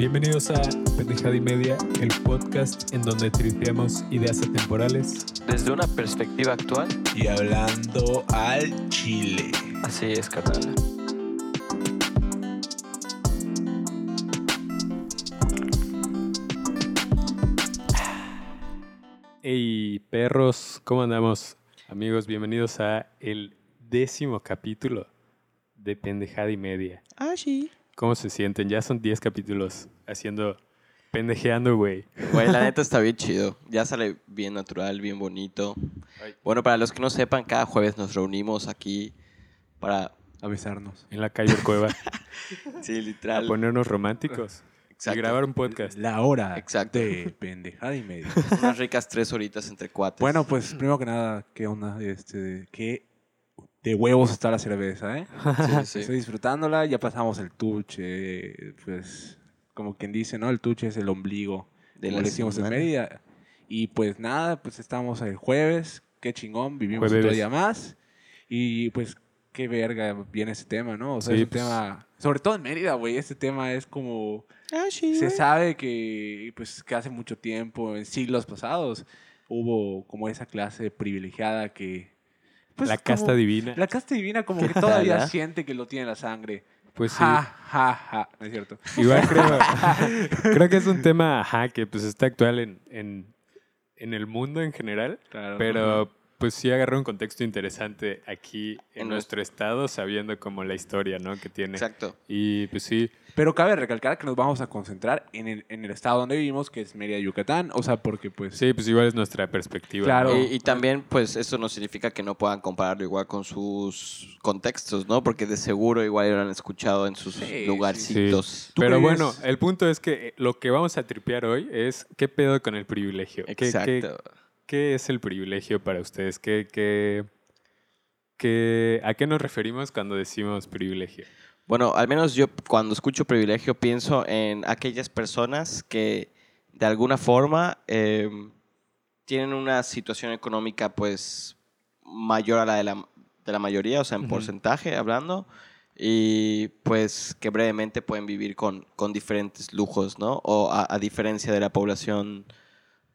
Bienvenidos a Pendejada y Media, el podcast en donde tripeamos ideas atemporales. Desde una perspectiva actual, y hablando al chile. así es, carnal. Hey perros, ¿cómo andamos? Amigos, bienvenidos a el décimo capítulo de Pendejada y Media. Ah, sí. ¿Cómo se sienten? Ya son 10 capítulos haciendo pendejeando, güey. Güey, la neta está bien chido. Ya sale bien natural, bien bonito. Bueno, para los que no sepan, cada jueves nos reunimos aquí para... Avisarnos. En la calle Cueva. Sí, a literal. ponernos románticos. Y Exacto. grabar un podcast. La hora Exacto. de pendejada y media. Unas ricas tres horitas entre cuates. bueno, pues primero que nada, ¿qué onda? Este, ¿Qué de huevos está la cerveza, eh? Sí, sí. Estoy disfrutándola, ya pasamos el tuche, pues como quien dice, ¿no? El tuche es el ombligo, De como la le decimos en. Mérida. Y pues nada, pues estamos el jueves, qué chingón, vivimos Jueves. otro día más. Y pues qué verga viene ese tema, ¿no? O sea, Sí, es un pues. tema, sobre todo en Mérida, güey, este tema es como... Ah, sí, Se güey. sabe que, pues, que hace mucho tiempo, en siglos pasados, hubo como esa clase privilegiada que... pues, la casta como- divina. La casta divina como que ¿Qué tal, todavía siente que lo tiene en la sangre. Pues sí. Ja, ja, ja. No es cierto. Igual creo, creo que es un tema ajá, que pues está actual en, en, en el mundo en general, Claro. pero pues sí agarró un contexto interesante aquí en, En nuestro estado, sabiendo como la historia ¿no? que tiene. Exacto. Y pues sí, Pero cabe recalcar que nos vamos a concentrar en el, en el estado donde vivimos, que es Mérida, Yucatán. O sea, porque pues... sí, pues igual es nuestra perspectiva. Claro. ¿no? Y, y también, pues, eso no significa que no puedan compararlo igual con sus contextos, ¿no? Porque de seguro igual lo han escuchado en sus Sí, sí, lugarcitos. ¿Tú Pero crees? bueno, el punto es que eh, lo que vamos a tripear hoy es qué pedo con el privilegio. ¿Qué- qué- Exacto. ¿Qué es el privilegio para ustedes? ¿Qué, qué, qué- ¿A qué nos referimos cuando decimos privilegio? Bueno, al menos yo cuando escucho privilegio pienso en aquellas personas que de alguna forma eh, tienen una situación económica pues mayor a la de la, de la mayoría, o sea, en porcentaje hablando, y pues que brevemente pueden vivir con, con diferentes lujos, ¿no? O a, a diferencia de la población,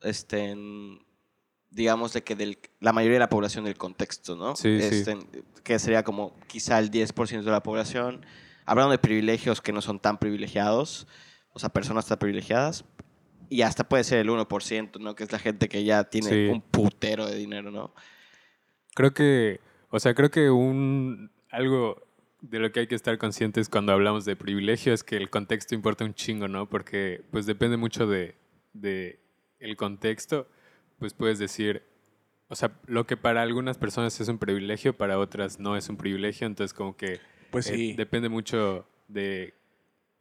este, en- digamos de que del, la mayoría de la población del contexto, ¿no? Sí, sí. Este, Que sería como quizá el 10% de la población. Hablando de privilegios que no son tan privilegiados, o sea, personas tan privilegiadas, y hasta puede ser el 1%, ¿no? Que es la gente que ya tiene Sí. un putero de dinero, ¿no? Creo que, o sea, creo que un algo de lo que hay que estar conscientes cuando hablamos de privilegio es que el contexto importa un chingo, ¿no? Porque pues depende mucho de, de el contexto, pues puedes decir, o sea, lo que para algunas personas es un privilegio, para otras no es un privilegio, entonces como que Pues eh, sí. depende mucho de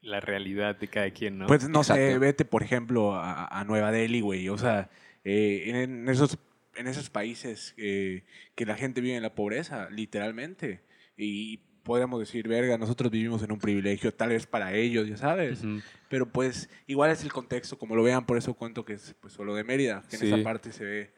la realidad de cada quien, ¿no? Pues no sé, vete por ejemplo a, a Nueva Delhi, güey. O sea, eh, en, en esos, en esos países eh, que la gente vive en la pobreza, literalmente. Y podríamos decir, verga, nosotros vivimos en un privilegio, tal vez para ellos, ya sabes. Ujú. Pero pues igual es el contexto, como lo vean, por eso cuento que es pues solo de Mérida, que Sí. en esa parte se ve,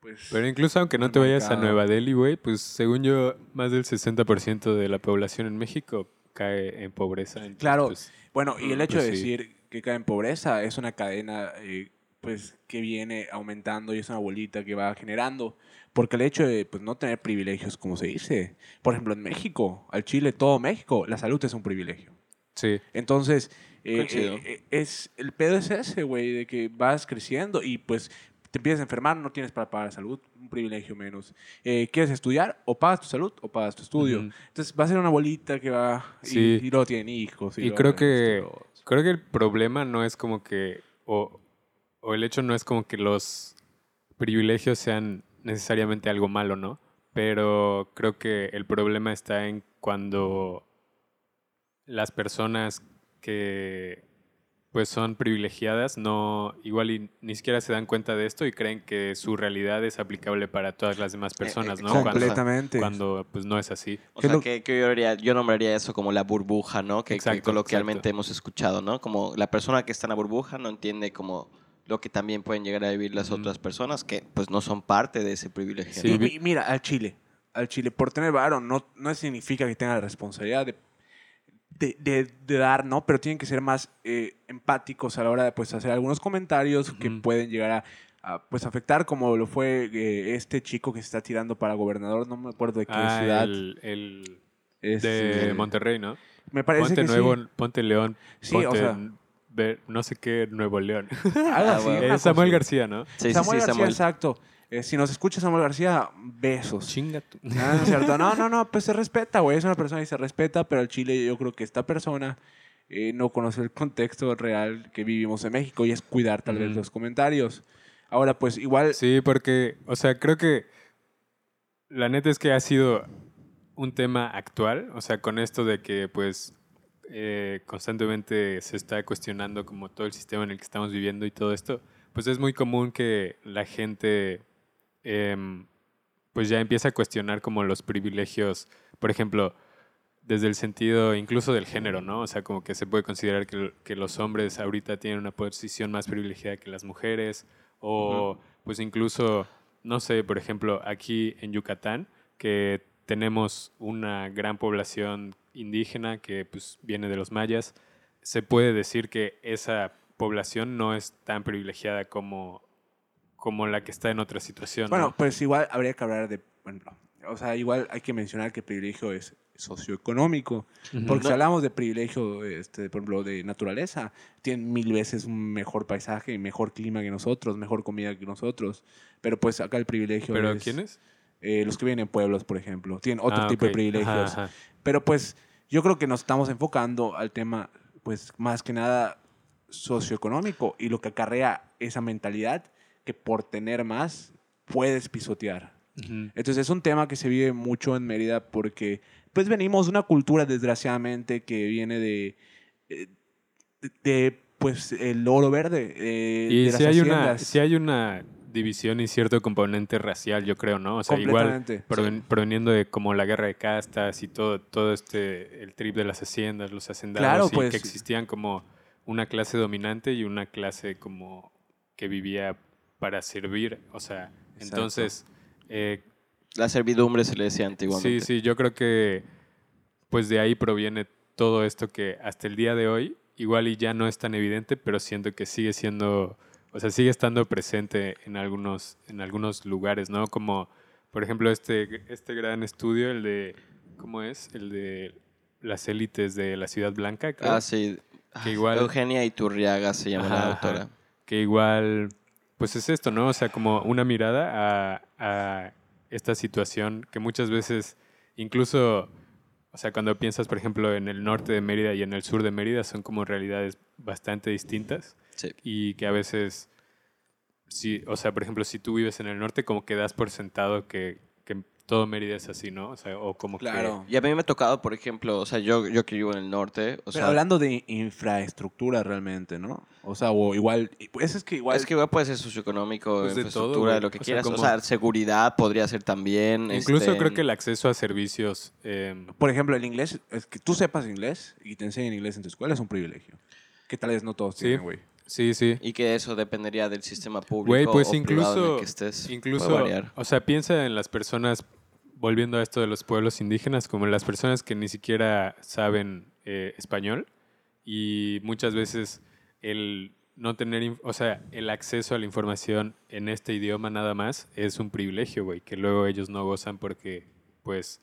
pues... Pero incluso aunque no te vayas a. Nueva Delhi, güey, pues según yo, más del 60% de la población en México cae en pobreza. entonces, Claro. pues, Bueno, y el hecho de pues sí. decir que cae en pobreza es una cadena eh, pues que viene aumentando y es una bolita que va generando. Porque el hecho de pues, no tener privilegios, como se dice, por ejemplo, en México, al Chile, todo México, la salud es un privilegio. sí. Entonces, eh, eh, es, el pedo es ese, güey, de que vas creciendo y pues te empiezas a enfermar, no tienes para pagar la salud, un privilegio menos. Eh, ¿Quieres estudiar? O pagas tu salud o pagas tu estudio. Entonces va a ser una bolita que va y, Sí. y luego tienen hijos. Y luego creo que, creo que el problema no es como que, o, o el hecho no es como que los privilegios sean necesariamente algo malo, ¿no? Pero creo que el problema está en cuando las personas que pues son privilegiadas no igual y ni siquiera se dan cuenta de esto y creen que su realidad es aplicable para todas las demás personas, ¿no? Cuando, Completamente. cuando pues no es así. O ¿Qué sea, lo- que, que yo, haría- yo nombraría eso como la burbuja, ¿no? Que, coloquialmente exacto. hemos escuchado, ¿no? Como la persona que está en la burbuja no entiende como lo que también pueden llegar a vivir las otras personas que pues no son parte de ese privilegio. Sí, Y mira, al Chile. Al Chile, por tener varo, no, no significa que tenga la responsabilidad de de, de- de dar, ¿no? Pero tienen que ser más eh, empáticos a la hora de pues, hacer algunos comentarios que pueden llegar a, a, pues, afectar, como lo fue eh, este chico que se está tirando para gobernador, no me acuerdo de qué Ah, ciudad. el, el es, de eh, Monterrey, ¿no? me parece Ponte que sí. Nuevo, Ponte León, Sí, o ponte sea- Ver- no sé qué Nuevo León. Algo así, Eh, Samuel cosa. García, ¿no? Sí, sí, Samuel sí, García, Samuel. exacto. Eh, si nos escucha Samuel García, besos. Chinga tú. Ah, no es cierto. No, no, no, pues se respeta, güey. Es una persona y se respeta, pero el Chile yo creo que esta persona eh, no conoce el contexto real que vivimos en México y es cuidar tal vez Ujú. los comentarios. Ahora, pues igual, Sí, porque, o sea, creo que la neta es que ha sido un tema actual, o sea, con esto de que pues eh, constantemente se está cuestionando como todo el sistema en el que estamos viviendo y todo esto, pues es muy común que la gente em, pues ya empieza a cuestionar como los privilegios, por ejemplo, desde el sentido incluso del género, ¿no? O sea, como que se puede considerar que, que los hombres ahorita tienen una posición más privilegiada que las mujeres, o pues incluso, no sé, por ejemplo, aquí en Yucatán, que tenemos una gran población indígena que pues viene de los mayas, se puede decir que esa población no es tan privilegiada como, como la que está en otra situación. ¿no? bueno, pues igual habría que hablar de, bueno, o sea, igual hay que mencionar que privilegio es socioeconómico. Porque si No. hablamos de privilegio, este, por ejemplo, de naturaleza, tienen mil veces un mejor paisaje, mejor clima que nosotros, mejor comida que nosotros. Pero pues acá el privilegio ¿Pero es... quiénes? Eh, los que viven en pueblos, por ejemplo, tienen otro Ah, tipo de privilegios. Ajá, ajá. Pero pues yo creo que nos estamos enfocando al tema, pues más que nada socioeconómico y lo que acarrea esa mentalidad que por tener más puedes pisotear. Ujú. Entonces es un tema que se vive mucho en Mérida porque pues venimos de una cultura desgraciadamente que viene de, eh, de, de, pues el oro verde. eh, Y de si las hay, una, sí hay una división y cierto componente racial, yo creo, ¿no? O sea, igual proven- proveniendo de como la guerra de castas y todo, todo este, el trip de las haciendas, los hacendados, Claro, y pues. que existían como una clase dominante y una clase como que vivía para servir, o sea, Exacto. entonces... eh, La servidumbre se le decía antiguamente. Sí, sí, yo creo que pues de ahí proviene todo esto que hasta el día de hoy igual y ya no es tan evidente, pero siento que sigue siendo, o sea, sigue estando presente en algunos, en algunos lugares, ¿no? Como, por ejemplo, este, este gran estudio, el de, ¿cómo es? El de las élites de la Ciudad Blanca, creo. Ah, sí. Que igual- Eugenia Iturriaga se llama Ajá, la ajá. autora. que igual, pues es esto, ¿no? O sea, como una mirada a, a esta situación que muchas veces, incluso, o sea, cuando piensas, por ejemplo, en el norte de Mérida y en el sur de Mérida, son como realidades bastante distintas Sí. y que a veces, sí, o sea, por ejemplo, si tú vives en el norte, como que das por sentado que, que todo Mérida es así, ¿no? O sea, o como Claro. Y a mí me ha tocado, por ejemplo, o sea, yo, yo que vivo en el norte, o Pero sea, hablando de infraestructura realmente, ¿no? O sea, o igual, pues es que igual... es que igual puede ser socioeconómico, Pues de todo, infraestructura, lo que O sea, quieras. O sea, seguridad podría ser también. que... Incluso este, creo que el acceso a servicios... em, Por ejemplo, el inglés, es que tú sepas inglés y te enseñen inglés en tu escuela es un privilegio. Que tal vez no todos Sí. tienen, güey. sí, sí. Y que eso dependería del sistema público Güey, pues o privado en incluso, el que estés. incluso, o sea, piensa en las personas, volviendo a esto de los pueblos indígenas, como las personas que ni siquiera saben eh, español y muchas veces el no tener, o sea, el acceso a la información en este idioma nada más es un privilegio, güey, que luego ellos no gozan porque, pues,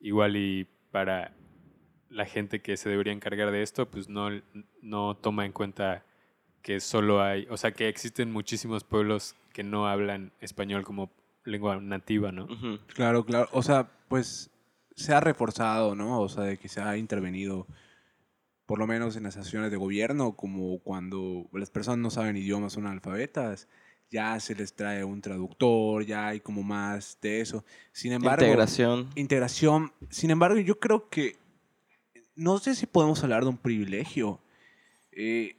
igual y para la gente que se debería encargar de esto, pues no, no toma en cuenta que solo hay, o sea, que existen muchísimos pueblos que no hablan español como lengua nativa, ¿no? Claro, claro. O sea, pues se ha reforzado, ¿no? O sea, de que se ha intervenido, por lo menos en las acciones de gobierno, como cuando las personas no saben idiomas, son analfabetas, ya se les trae un traductor, ya hay como más de eso. Sin embargo, Integración. integración. Sin embargo, yo creo que no sé si podemos hablar de un privilegio. Eh,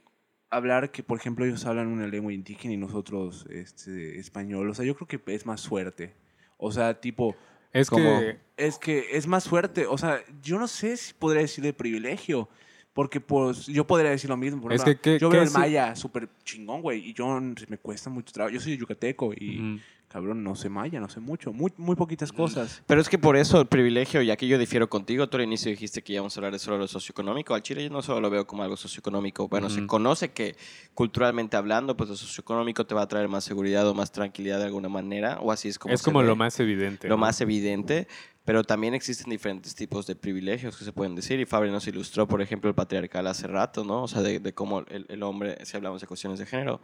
hablar que, por ejemplo, ellos hablan una lengua indígena y nosotros este, español. O sea, yo creo que es más suerte. O sea, tipo, Es Como- que es que es más suerte. O sea, yo no sé si podría decir de privilegio. Porque, pues, yo podría decir lo mismo. Por Es que, ¿qué- yo qué veo el maya súper chingón, güey. Y yo me cuesta mucho trabajo. Yo soy yucateco y. cabrón, no sé maya, no sé mucho, muy, muy poquitas cosas. Pero es que por eso el privilegio, ya que yo difiero contigo, tú al inicio dijiste que íbamos a hablar de solo lo socioeconómico. Al Chile yo no solo lo veo como algo socioeconómico. Bueno, se conoce que culturalmente hablando, pues lo socioeconómico te va a traer más seguridad o más tranquilidad de alguna manera, o así es como es como ve. lo más evidente. lo ¿no? más evidente, pero también existen diferentes tipos de privilegios que se pueden decir. Y Fabri nos ilustró, por ejemplo, el patriarcal hace rato, ¿no? O sea, de, de cómo el, el hombre, si hablamos de cuestiones de género,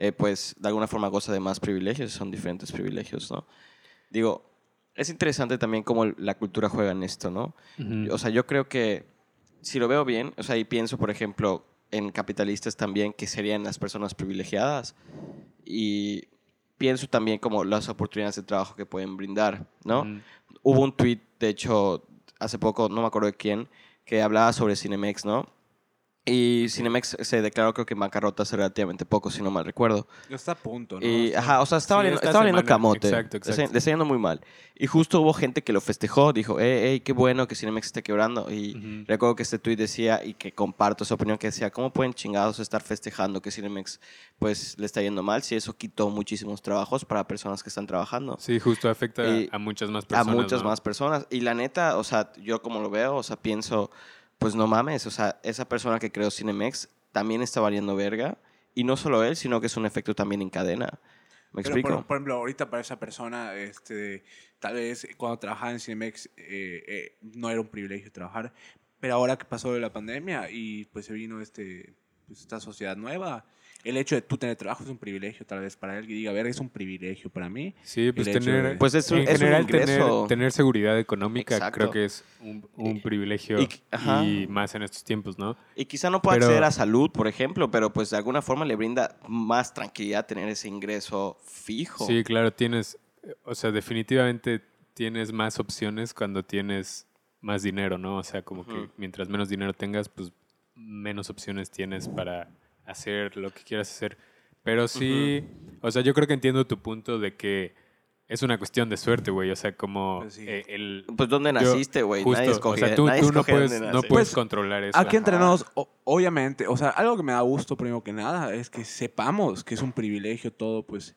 eh, pues de alguna forma goza de más privilegios, son diferentes privilegios, ¿no? Digo, es interesante también cómo la cultura juega en esto, ¿no? Ujú. O sea, yo creo que si lo veo bien, o sea, y pienso, por ejemplo, en capitalistas también, que serían las personas privilegiadas, y pienso también como las oportunidades de trabajo que pueden brindar, ¿no? Hubo un tweet, de hecho, hace poco, no me acuerdo de quién, que hablaba sobre Cinemex, ¿no? Y Cinemex se declaró creo que bancarrota hace relativamente poco, si no mal recuerdo. Está a punto, ¿no? Y, ajá, o sea, estaba Sí, valiendo, esta estaba valiendo camote. exacto, exacto. Le está yendo muy mal. Y justo hubo gente que lo festejó, dijo, hey, hey, qué bueno que Cinemex esté quebrando. Y Ujú. recuerdo que este tweet decía, y que comparto esa opinión, que decía, ¿cómo pueden chingados estar festejando que Cinemex pues le está yendo mal si eso quitó muchísimos trabajos para personas que están trabajando? Sí, justo afecta Y a muchas más a personas. muchas ¿no? más personas. Y la neta, o sea, yo como lo veo, o sea, pienso, pues no mames, o sea, esa persona que creó Cinemex también está valiendo verga. Y no solo él, sino que es un efecto también en cadena. ¿Me Pero, explico? por, por ejemplo, ahorita para esa persona, este, tal vez cuando trabajaba en Cinemex eh, eh, no era un privilegio trabajar, pero ahora que pasó de la pandemia y pues se vino este, pues, esta sociedad nueva, el hecho de tú tener trabajo es un privilegio tal vez para él que diga, a ver, es un privilegio para mí. Sí, pues el tener, de- Pues es un- en es un general tener, tener seguridad económica Exacto. creo que es un, un privilegio y- más en estos tiempos, ¿no? Y quizá no pueda Pero- acceder a salud, por ejemplo, pero pues de alguna forma le brinda más tranquilidad tener ese ingreso fijo. Sí, claro, tienes, o sea, definitivamente tienes más opciones cuando tienes más dinero, ¿no? O sea, como que mientras menos dinero tengas, pues menos opciones tienes para hacer lo que quieras hacer. Pero sí, o sea, yo creo que entiendo tu punto de que es una cuestión de suerte, güey. O sea, como Pues sí. eh, el... Pues ¿dónde yo- naciste, güey? justo, Nadie escoge, o sea, tú, no puedes, no Pues, controlar eso. Aquí entre nos, obviamente, o sea, algo que me da gusto primero que nada es que sepamos que es un privilegio todo, pues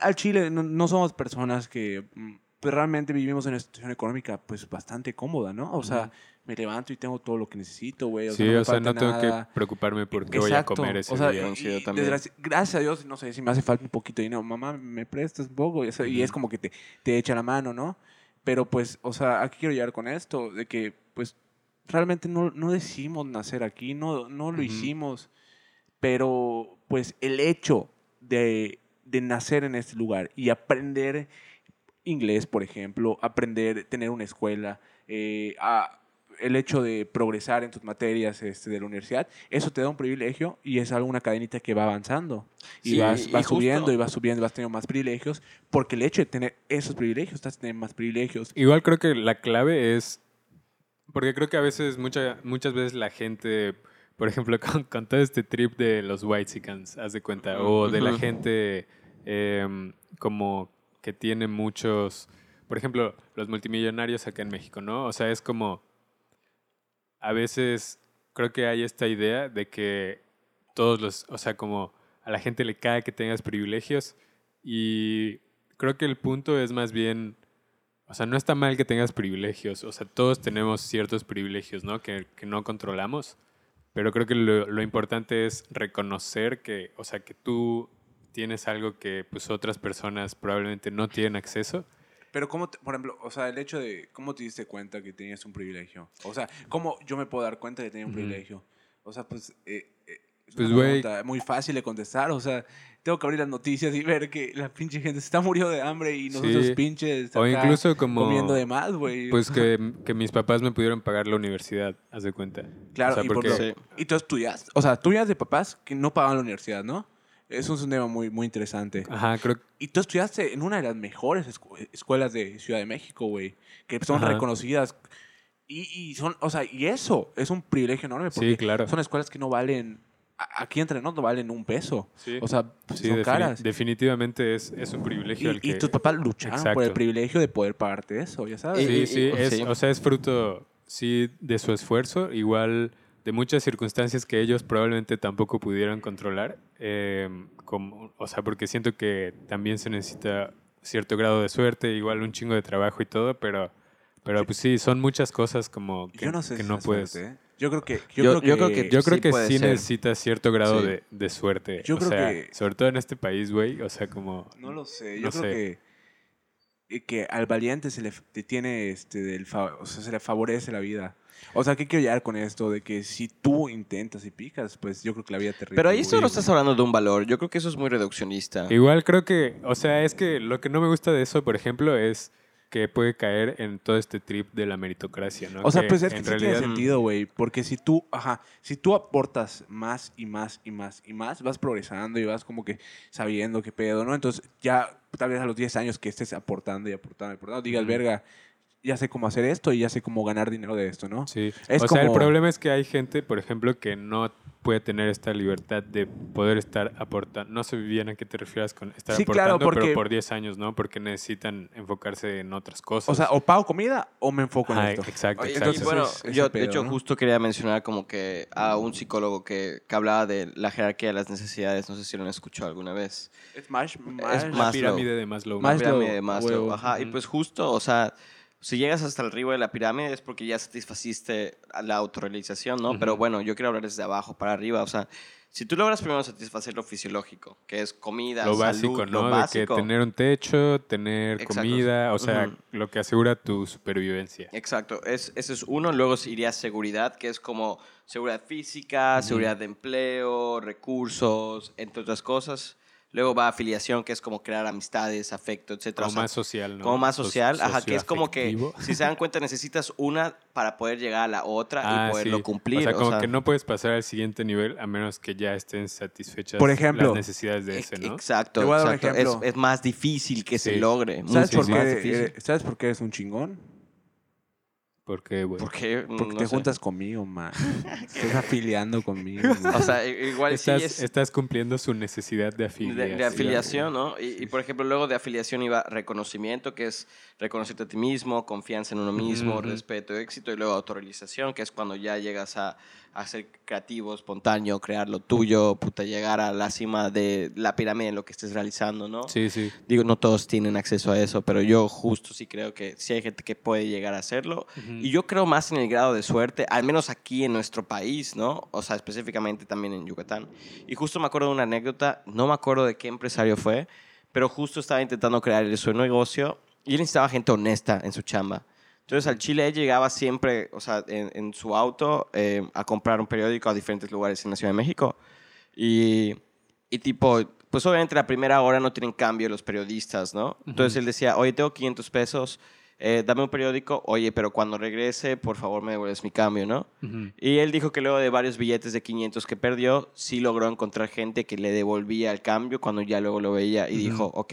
al Chile no, no somos personas que mm, pues, realmente vivimos en una situación económica pues bastante cómoda, ¿no? O sea. Me levanto y tengo todo lo que necesito, güey. O sí, sea, no o sea, no tengo nada. que preocuparme por qué voy a comer ese o sea, día. Y también. gracias a Dios, no sé si me hace falta un poquito de dinero. Mamá, me prestas un poco. Y, es como que te, te echa la mano, ¿no? Pero pues, o sea, aquí quiero llegar con esto, de que pues realmente no, no decidimos nacer aquí, no, no lo hicimos, pero pues el hecho de, de nacer en este lugar y aprender inglés, por ejemplo, aprender, tener una escuela, eh, a- el hecho de progresar en tus materias este, de la universidad, eso te da un privilegio y es alguna cadenita que va avanzando. Y Sí, vas, y vas justo- subiendo y vas subiendo y vas teniendo más privilegios, porque el hecho de tener esos privilegios, estás teniendo más privilegios. Igual creo que la clave es, porque creo que a veces, mucha, muchas veces la gente, por ejemplo, con, con todo este trip de los whitesicans, haz de cuenta, o de la gente em, como que tiene muchos, por ejemplo, los multimillonarios acá en México, ¿no? O sea, es como, a veces creo que hay esta idea de que todos los, o sea, como a la gente le cae que tengas privilegios y creo que el punto es más bien, o sea, no está mal que tengas privilegios, o sea, todos tenemos ciertos privilegios, ¿no? Que, que no controlamos, pero creo que lo, lo importante es reconocer que, o sea, que tú tienes algo que pues otras personas probablemente no tienen acceso. Pero cómo, te- por ejemplo, o sea, el hecho de cómo te diste cuenta que tenías un privilegio. O sea, cómo yo me puedo dar cuenta de que tenía un privilegio. O sea, pues, eh, eh, es Pues, una güey. pregunta muy fácil de contestar. O sea, tengo que abrir las noticias y ver que la pinche gente se está muriendo de hambre y nosotros Sí. pinches O incluso como... comiendo de más, güey. Pues que, que mis papás me pudieron pagar la universidad, haz de cuenta. Claro, o sea, y, por porque- lo- Sí. y tú estudias. O sea, tú eras de papás que no pagaban la universidad, ¿no? Eso es un tema muy, muy interesante. Ajá, creo que... Y tú estudiaste en una de las mejores escu- escuelas de Ciudad de México, güey. Que son Ajá. reconocidas. Y, y son, o sea, y eso es un privilegio enorme. Porque Sí, claro. son escuelas que no valen, a- aquí entre nosotros no valen un peso. Sí. O sea, pues, Sí, son defini- caras. definitivamente es, es un privilegio Y, el y que... tus papás lucharon por el Exacto. privilegio de poder pagarte eso, ya sabes. Sí, y- sí, y- es, sí. o sea, es fruto, sí, de su esfuerzo, igual de muchas circunstancias que ellos probablemente tampoco pudieron controlar, eh, como, o sea, porque siento que también se necesita cierto grado de suerte, igual un chingo de trabajo y todo, pero, pero pues sí, son muchas cosas como que, yo no sé que si no puedes. suerte, ¿eh? Yo creo que... Yo, Yo- creo que, yo creo que- Yo creo Sí que sí ser. necesitas cierto grado Sí. de, de suerte. Yo o creo sea, que- sobre todo en este país, güey. O sea, como. No lo sé. Yo No creo sé. que que al valiente se le tiene este del o sea, se le favorece la vida. O sea, ¿qué quiero llegar con esto? De que si tú intentas y picas, pues yo creo que la vida te Pero ahí solo estás hablando de un valor. Yo creo que eso es muy reduccionista. Igual creo que. O sea, es que lo que no me gusta de eso, por ejemplo, es que puede caer en todo este trip de la meritocracia, ¿no? O sea, Que pues es que en sí realidad. tiene sentido, güey. Porque si tú, ajá, si tú aportas más y más y más y más, vas progresando y vas como que sabiendo qué pedo, ¿no? Entonces ya, tal vez a los 10 años que estés aportando y aportando y aportando, digas, Ujú. verga, ya sé cómo hacer esto y ya sé cómo ganar dinero de esto, ¿no? Sí. Es o sea, el como- problema es que hay gente, por ejemplo, que no puede tener esta libertad de poder estar aportando. No sé bien a qué te refieres con estar Sí, claro, aportando, porque- pero por 10 años, ¿no? Porque necesitan enfocarse en otras cosas. O sea, o pago comida o me enfoco en Ajá, esto. exacto, Oye, y exacto. Entonces, bueno, es- yo de pedo, hecho ¿no? justo quería mencionar como que a un psicólogo que, que hablaba de la jerarquía de las necesidades, no sé si lo han escuchado alguna vez. Es más, Es más- la pirámide de Maslow. Más-. Maslow, pirámide de Maslow, ajá, y Ujú. pues justo, o sea, si llegas hasta arriba de la pirámide es porque ya satisfaciste la autorrealización, ¿no? Pero bueno, yo quiero hablar desde abajo para arriba, o sea, si tú logras primero satisfacer lo fisiológico, que es comida, lo salud, básico, lo ¿no? De básico, que tener un techo, tener Exacto. comida, o sea, lo que asegura tu supervivencia. Exacto, es, ese es uno. Luego iría seguridad, que es como seguridad física, seguridad de empleo, recursos, entre otras cosas. Luego va afiliación, que es como crear amistades, afecto, etc. Como más social, ¿no? como más So- social, ajá, que es como que, si se dan cuenta, necesitas una para poder llegar a la otra Ah, y poderlo sí. cumplir. O sea, como que no puedes pasar al siguiente nivel a menos que ya estén satisfechas Por ejemplo, las necesidades de ese, Ex- ¿no? Exacto, exacto. Es, más difícil que se logre. ¿Sabes, por qué, difícil. eh, ¿Sabes por qué eres un chingón? Porque, güey. Porque, Porque no te sé. juntas conmigo, man. Estás afiliando conmigo. O sea, igual sí Estás, es... estás cumpliendo su necesidad de afiliación. de afiliación, ¿no? Y, y, por ejemplo, luego de afiliación iba reconocimiento, que es reconocerte a ti mismo, confianza en uno mismo, respeto, éxito, y luego autorrealización, que es cuando ya llegas a, a ser creativo, espontáneo, crear lo tuyo, puta, llegar a la cima de la pirámide en lo que estés realizando, ¿no? Sí, sí. Digo, no todos tienen acceso a eso, pero yo justo sí creo que sí hay gente que puede llegar a hacerlo. Y yo creo más en el grado de suerte, al menos aquí en nuestro país, ¿no? O sea, específicamente también en Yucatán. Y justo me acuerdo de una anécdota, no me acuerdo de qué empresario fue, pero justo estaba intentando crear su negocio y él necesitaba gente honesta en su chamba. Entonces al Chile él llegaba siempre, o sea, en, en su auto eh, a comprar un periódico a diferentes lugares en la Ciudad de México. Y, y tipo, pues obviamente la primera hora no tienen cambio los periodistas, ¿no? Entonces él decía, oye, tengo 500 pesos, eh, dame un periódico, oye, pero cuando regrese, por favor me devuelves mi cambio, ¿no? Ujú. Y él dijo que luego de varios billetes de 500 que perdió, sí logró encontrar gente que le devolvía el cambio cuando ya luego lo veía y Ujú. dijo, ok,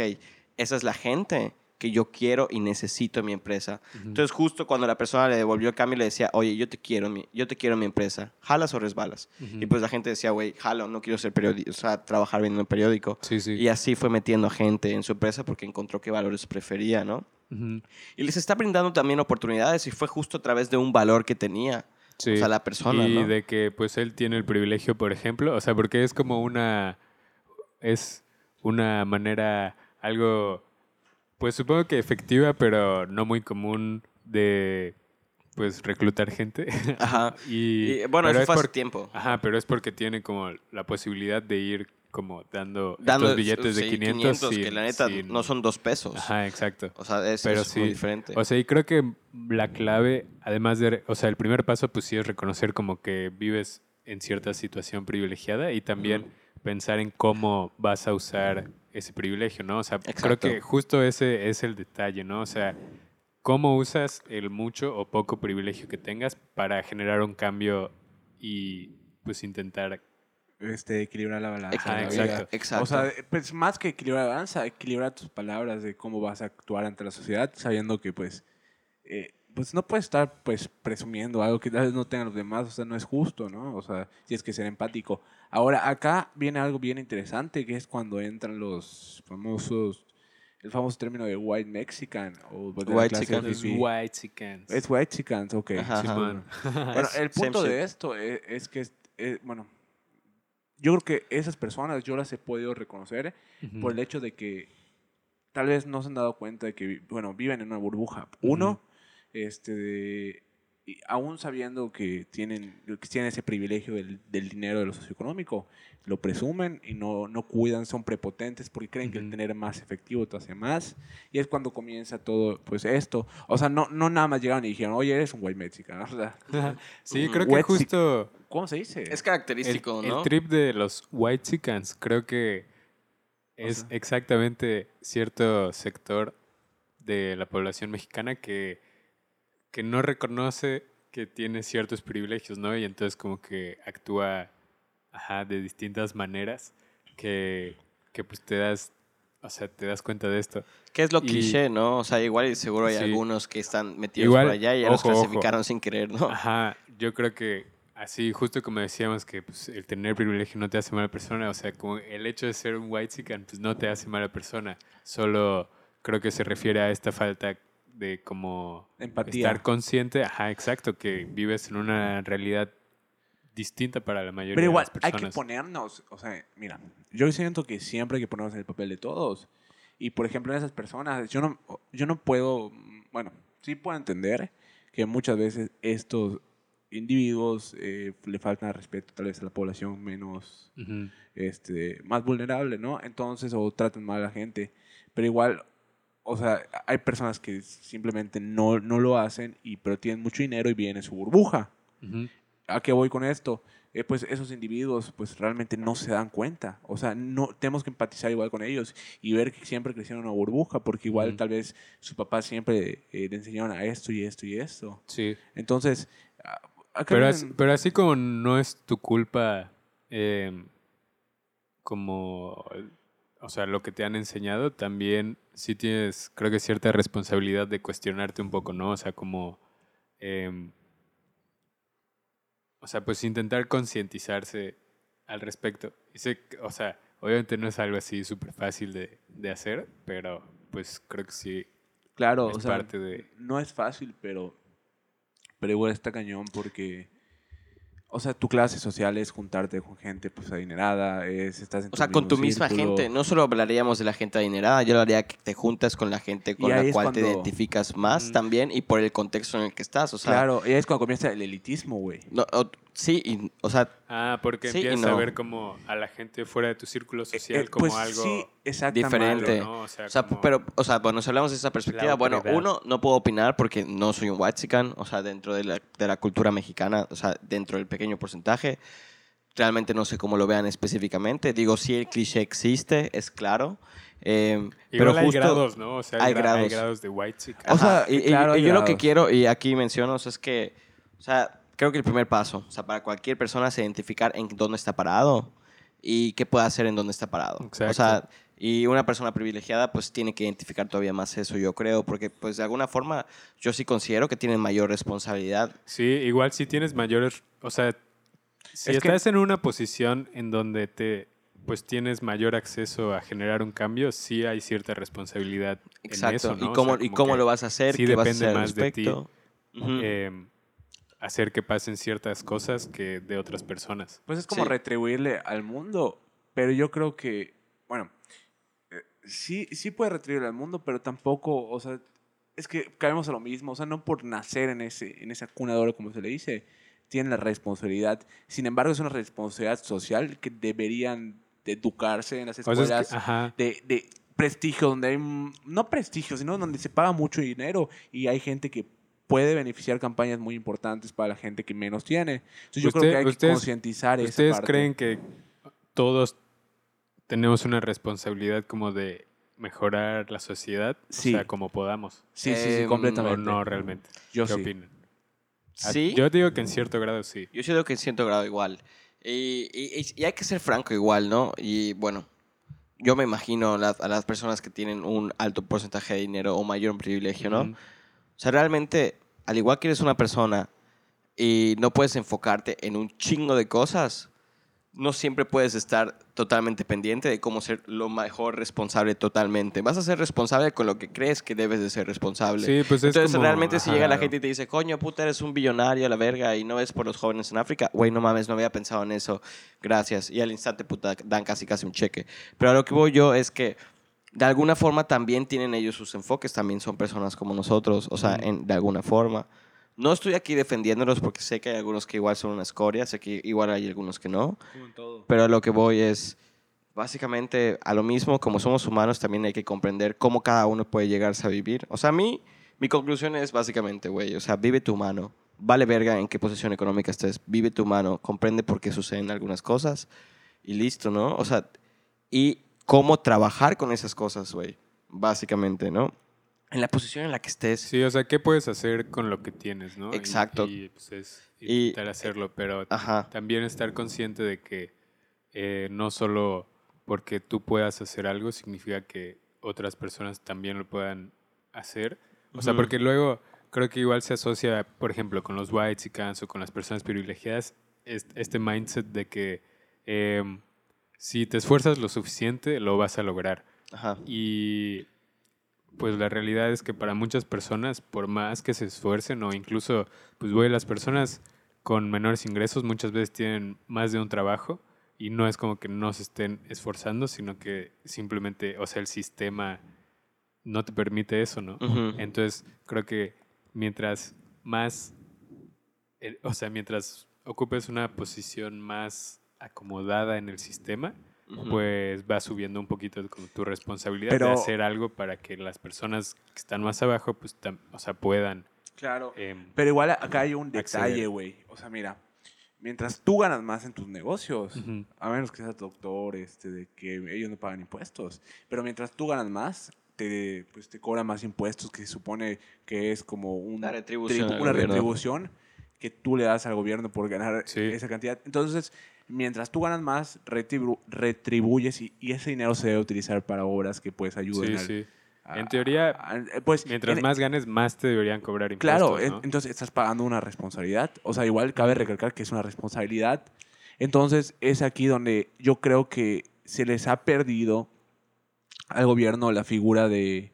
esa es la gente que yo quiero y necesito en mi empresa. Entonces justo cuando la persona le devolvió el cambio le decía, oye, yo te quiero, yo te quiero en mi empresa, jalas o resbalas. Y pues la gente decía, güey, jalo, no quiero ser periodista, o sea, trabajar vendiendo un periódico. Sí, sí. Y así fue metiendo a gente en su empresa porque encontró qué valores prefería, ¿no? Y les está brindando también oportunidades y fue justo a través de un valor que tenía. Sí. O sea, la persona, Y ¿no? de que pues él tiene el privilegio, por ejemplo, o sea, porque es como una es una manera algo pues supongo que efectiva, pero no muy común de pues reclutar gente. Ajá. y, Y, bueno, eso es fue hace por- tiempo. Ajá, pero es porque tiene como la posibilidad de ir como dando, Dando estos billetes de sí, 500, sin- que la neta sin- no son dos pesos. Ajá, exacto. O sea, es, Pero es sí. muy diferente. O sea, y creo que la clave, además de, o sea, el primer paso, pues sí es reconocer como que vives en cierta situación privilegiada y también pensar en cómo vas a usar ese privilegio, ¿no? O sea, creo que justo ese es el detalle, ¿no? O sea, cómo usas el mucho o poco privilegio que tengas para generar un cambio y pues intentar... Este, equilibrar la balanza. Ajá, exacto. Exacto. O sea, pues más que equilibrar la balanza, equilibrar tus palabras de cómo vas a actuar ante la sociedad, sabiendo que pues, eh, pues no puedes estar pues presumiendo algo que tal vez no tengan los demás, o sea, no es justo, ¿no? O sea, tienes que ser empático. Ahora, acá viene algo bien interesante, que es cuando entran los famosos, el famoso término de white mexican o de White. Los fifi. white chickens. Es white chicans, ok. Ajá. Bueno, el Same punto shit. de esto es, es que, es- es- bueno, yo creo que esas personas yo las he podido reconocer por el hecho de que tal vez no se han dado cuenta de que, bueno, viven en una burbuja. Uno, este, de- y aún sabiendo que tienen, que tienen ese privilegio del, del dinero de lo socioeconómico, lo presumen y no, no cuidan, son prepotentes porque creen que el tener más efectivo te hace más. Y es cuando comienza todo, pues esto. O sea, no, no nada más llegaron y dijeron, oye, eres un white mexican. O sea, Sí, creo que justo ¿cómo se dice? Es el, característico, el ¿no? trip de los white creo que es sea. exactamente cierto sector de la población mexicana que, que no reconoce que tiene ciertos privilegios, ¿no? Y entonces como que actúa ajá, de distintas maneras que, que pues te das, o sea, te das cuenta de esto. Que es lo Y- cliché, ¿no? O sea, igual y seguro hay Sí. algunos que están metidos Igual, por allá y ya los ojo, ojo. clasificaron sin querer, ¿no? Ajá, yo creo que así, justo como decíamos que pues, el tener privilegio no te hace mala persona, o sea, como el hecho de ser un white pues no te hace mala persona, solo creo que se refiere a esta falta de como Empatía. estar consciente, ajá, exacto, que vives en una realidad distinta para la mayoría Pero igual, de las hay personas. que ponernos, o sea, mira, yo siento que siempre hay que ponernos en el papel de todos. Y por ejemplo, en esas personas, yo no, yo no puedo, bueno, sí puedo entender que muchas veces estos individuos eh, le faltan respeto tal vez a la población menos, Ujú. este, más vulnerable, ¿no? Entonces, o tratan mal a la gente. Pero igual, o sea, hay personas que simplemente no, no lo hacen, y, pero tienen mucho dinero y viven en su burbuja. ¿A qué voy con esto? Eh, pues esos individuos pues realmente no se dan cuenta. O sea, no tenemos que empatizar igual con ellos y ver que siempre crecieron en una burbuja porque igual tal vez su papá siempre eh, le enseñaron a esto y esto y esto. Sí, Entonces, ah, pero, vienen- as- pero así como no es tu culpa, eh, como, o sea, lo que te han enseñado, también sí tienes, creo que cierta responsabilidad de cuestionarte un poco, ¿no? O sea, como, em, o sea, pues intentar concientizarse al respecto. Y sé, o sea, obviamente no es algo así súper fácil de, de hacer, pero pues creo que sí claro, es o sea, parte de... no es fácil, pero, pero igual está cañón porque, o sea, tu clase social es juntarte con gente pues adinerada, es, estás en O sea, con tu misma círculo. gente. No solo hablaríamos de la gente adinerada, yo hablaría que te juntas con la gente con la cual te identificas más Mm. también y por el contexto en el que estás. O sea, Claro, y ahí es cuando comienza el elitismo, güey. no, sí, y, o sea, Ah, porque Sí y empiezas a no. ver como a la gente fuera de tu círculo social Eh, como pues algo sí, diferente. ¿no? O sea, O sea, como- pero, o sea, bueno, si hablamos de esa perspectiva, bueno, uno, no puedo opinar porque no soy un whitezican, o sea, dentro de la, de la cultura mexicana, o sea, dentro del pequeño porcentaje, realmente no sé cómo lo vean específicamente. Digo, sí, el cliché existe, es claro, eh, pero Igual hay justo... grados, ¿no? O sea, hay hay, gra- hay grados. grados de white chick. O sea, Ajá, y, y- claro, hay y yo lo que grados. quiero, y aquí menciono, o sea, es que, o sea, creo que el primer paso, o sea, para cualquier persona es identificar en dónde está parado y qué puede hacer en dónde está parado. O Exacto. sea, y una persona privilegiada pues tiene que identificar todavía más eso, yo creo, porque pues de alguna forma yo sí considero que tienen mayor responsabilidad. Sí, igual si tienes mayores, o sea, si Es que- estás en una posición en donde te pues tienes mayor acceso a generar un cambio, sí hay cierta responsabilidad Exacto. en eso, ¿no? ¿Y O cómo, sea, y cómo que, lo vas a hacer? sí ¿Qué vas a depende hacer al más de ti. respecto? Ujú. em, hacer que pasen ciertas cosas que de otras personas. Pues es como Sí. retribuirle al mundo, pero yo creo que, bueno, eh, sí, sí puede retribuirle al mundo, pero tampoco, o sea, es que caemos a lo mismo, o sea, no por nacer en, ese, en esa cuna de oro, como se le dice, tienen la responsabilidad. Sin embargo, es una responsabilidad social que deberían de educarse en las O sea, es que- escuelas de, de prestigio, donde hay, mm, no prestigio, sino donde se paga mucho dinero y hay gente que puede beneficiar campañas muy importantes para la gente que menos tiene. Entonces yo creo Usted- que hay que ustedes- concientizar esa ¿Ustedes parte. creen que todos tenemos una responsabilidad como de mejorar la sociedad? Sí. O sea, como podamos. Sí, sí, sí, Em, completamente. O no realmente. Yo ¿Qué sí. opinan? Ah, Sí. Yo digo que en cierto grado sí. Yo siento que en cierto grado igual. Y, y- y- hay que ser franco igual, ¿no? Y bueno, yo me imagino las- a las personas que tienen un alto porcentaje de dinero o mayor privilegio, ¿no? O sea, realmente, al igual que eres una persona y no puedes enfocarte en un chingo de cosas, no siempre puedes estar totalmente pendiente de cómo ser lo mejor responsable totalmente. Vas a ser responsable con lo que crees que debes de ser responsable. Sí, pues es Entonces, como- realmente si ajá. llega la gente y te dice, coño, puta, eres un billonario a la verga y no ves por los jóvenes en África, güey, no mames, no había pensado en eso, gracias. Y al instante, puta, dan casi casi un cheque. Pero a lo que voy yo es que de alguna forma también tienen ellos sus enfoques, también son personas como nosotros, o sea, en- de alguna forma. No estoy aquí defendiéndolos porque sé que hay algunos que igual son una escoria, sé que igual hay algunos que no, pero a lo que voy es, básicamente, a lo mismo, como somos humanos, también hay que comprender cómo cada uno puede llegarse a vivir. O sea, a mí, mi conclusión es básicamente, güey, o sea, vive tu humano. Vale verga en qué posición económica estés, vive tu humano, comprende por qué suceden algunas cosas y listo, ¿no? O sea, y cómo trabajar con esas cosas, güey, básicamente, ¿no? En la posición en la que estés. Sí, o sea, ¿qué puedes hacer con lo que tienes, no? Y- Exacto. Y, pues es Y- intentar hacerlo, pero Ajá. también estar consciente de que eh, no solo porque tú puedas hacer algo significa que otras personas también lo puedan hacer. O sea, porque luego creo que igual se asocia, por ejemplo, con los whites y cans o con las personas privilegiadas, es- este mindset de que em, si te esfuerzas lo suficiente, lo vas a lograr. Ajá. Y pues la realidad es que para muchas personas, por más que se esfuercen o incluso, pues güey, las personas con menores ingresos muchas veces tienen más de un trabajo y no es como que no se estén esforzando, sino que simplemente, o sea, el sistema no te permite eso, ¿no? Entonces, creo que mientras más, eh, o sea, mientras ocupes una posición más acomodada en el sistema, pues va subiendo un poquito como tu responsabilidad de hacer algo para que las personas que están más abajo, pues, o sea, puedan. Claro. em, Pero igual acá hay un detalle, güey. O sea, mira, mientras tú ganas más en tus negocios, a menos que seas doctor, este, de que ellos no pagan impuestos, pero mientras tú ganas más, te, pues, te cobran más impuestos, que se supone que es como un- La retribución tribu- una retribución que tú le das al gobierno por ganar Sí. esa cantidad. Entonces, mientras tú ganas más, retribu- retribuyes y, y ese dinero se debe utilizar para obras que pues ayuden sí, al- sí. a- En teoría, a- pues, Mientras en- más ganes, más te deberían cobrar impuestos. Claro, entonces estás pagando una responsabilidad. O sea, igual cabe recalcar que es una responsabilidad. Entonces es aquí donde yo creo que se les ha perdido al gobierno la figura de,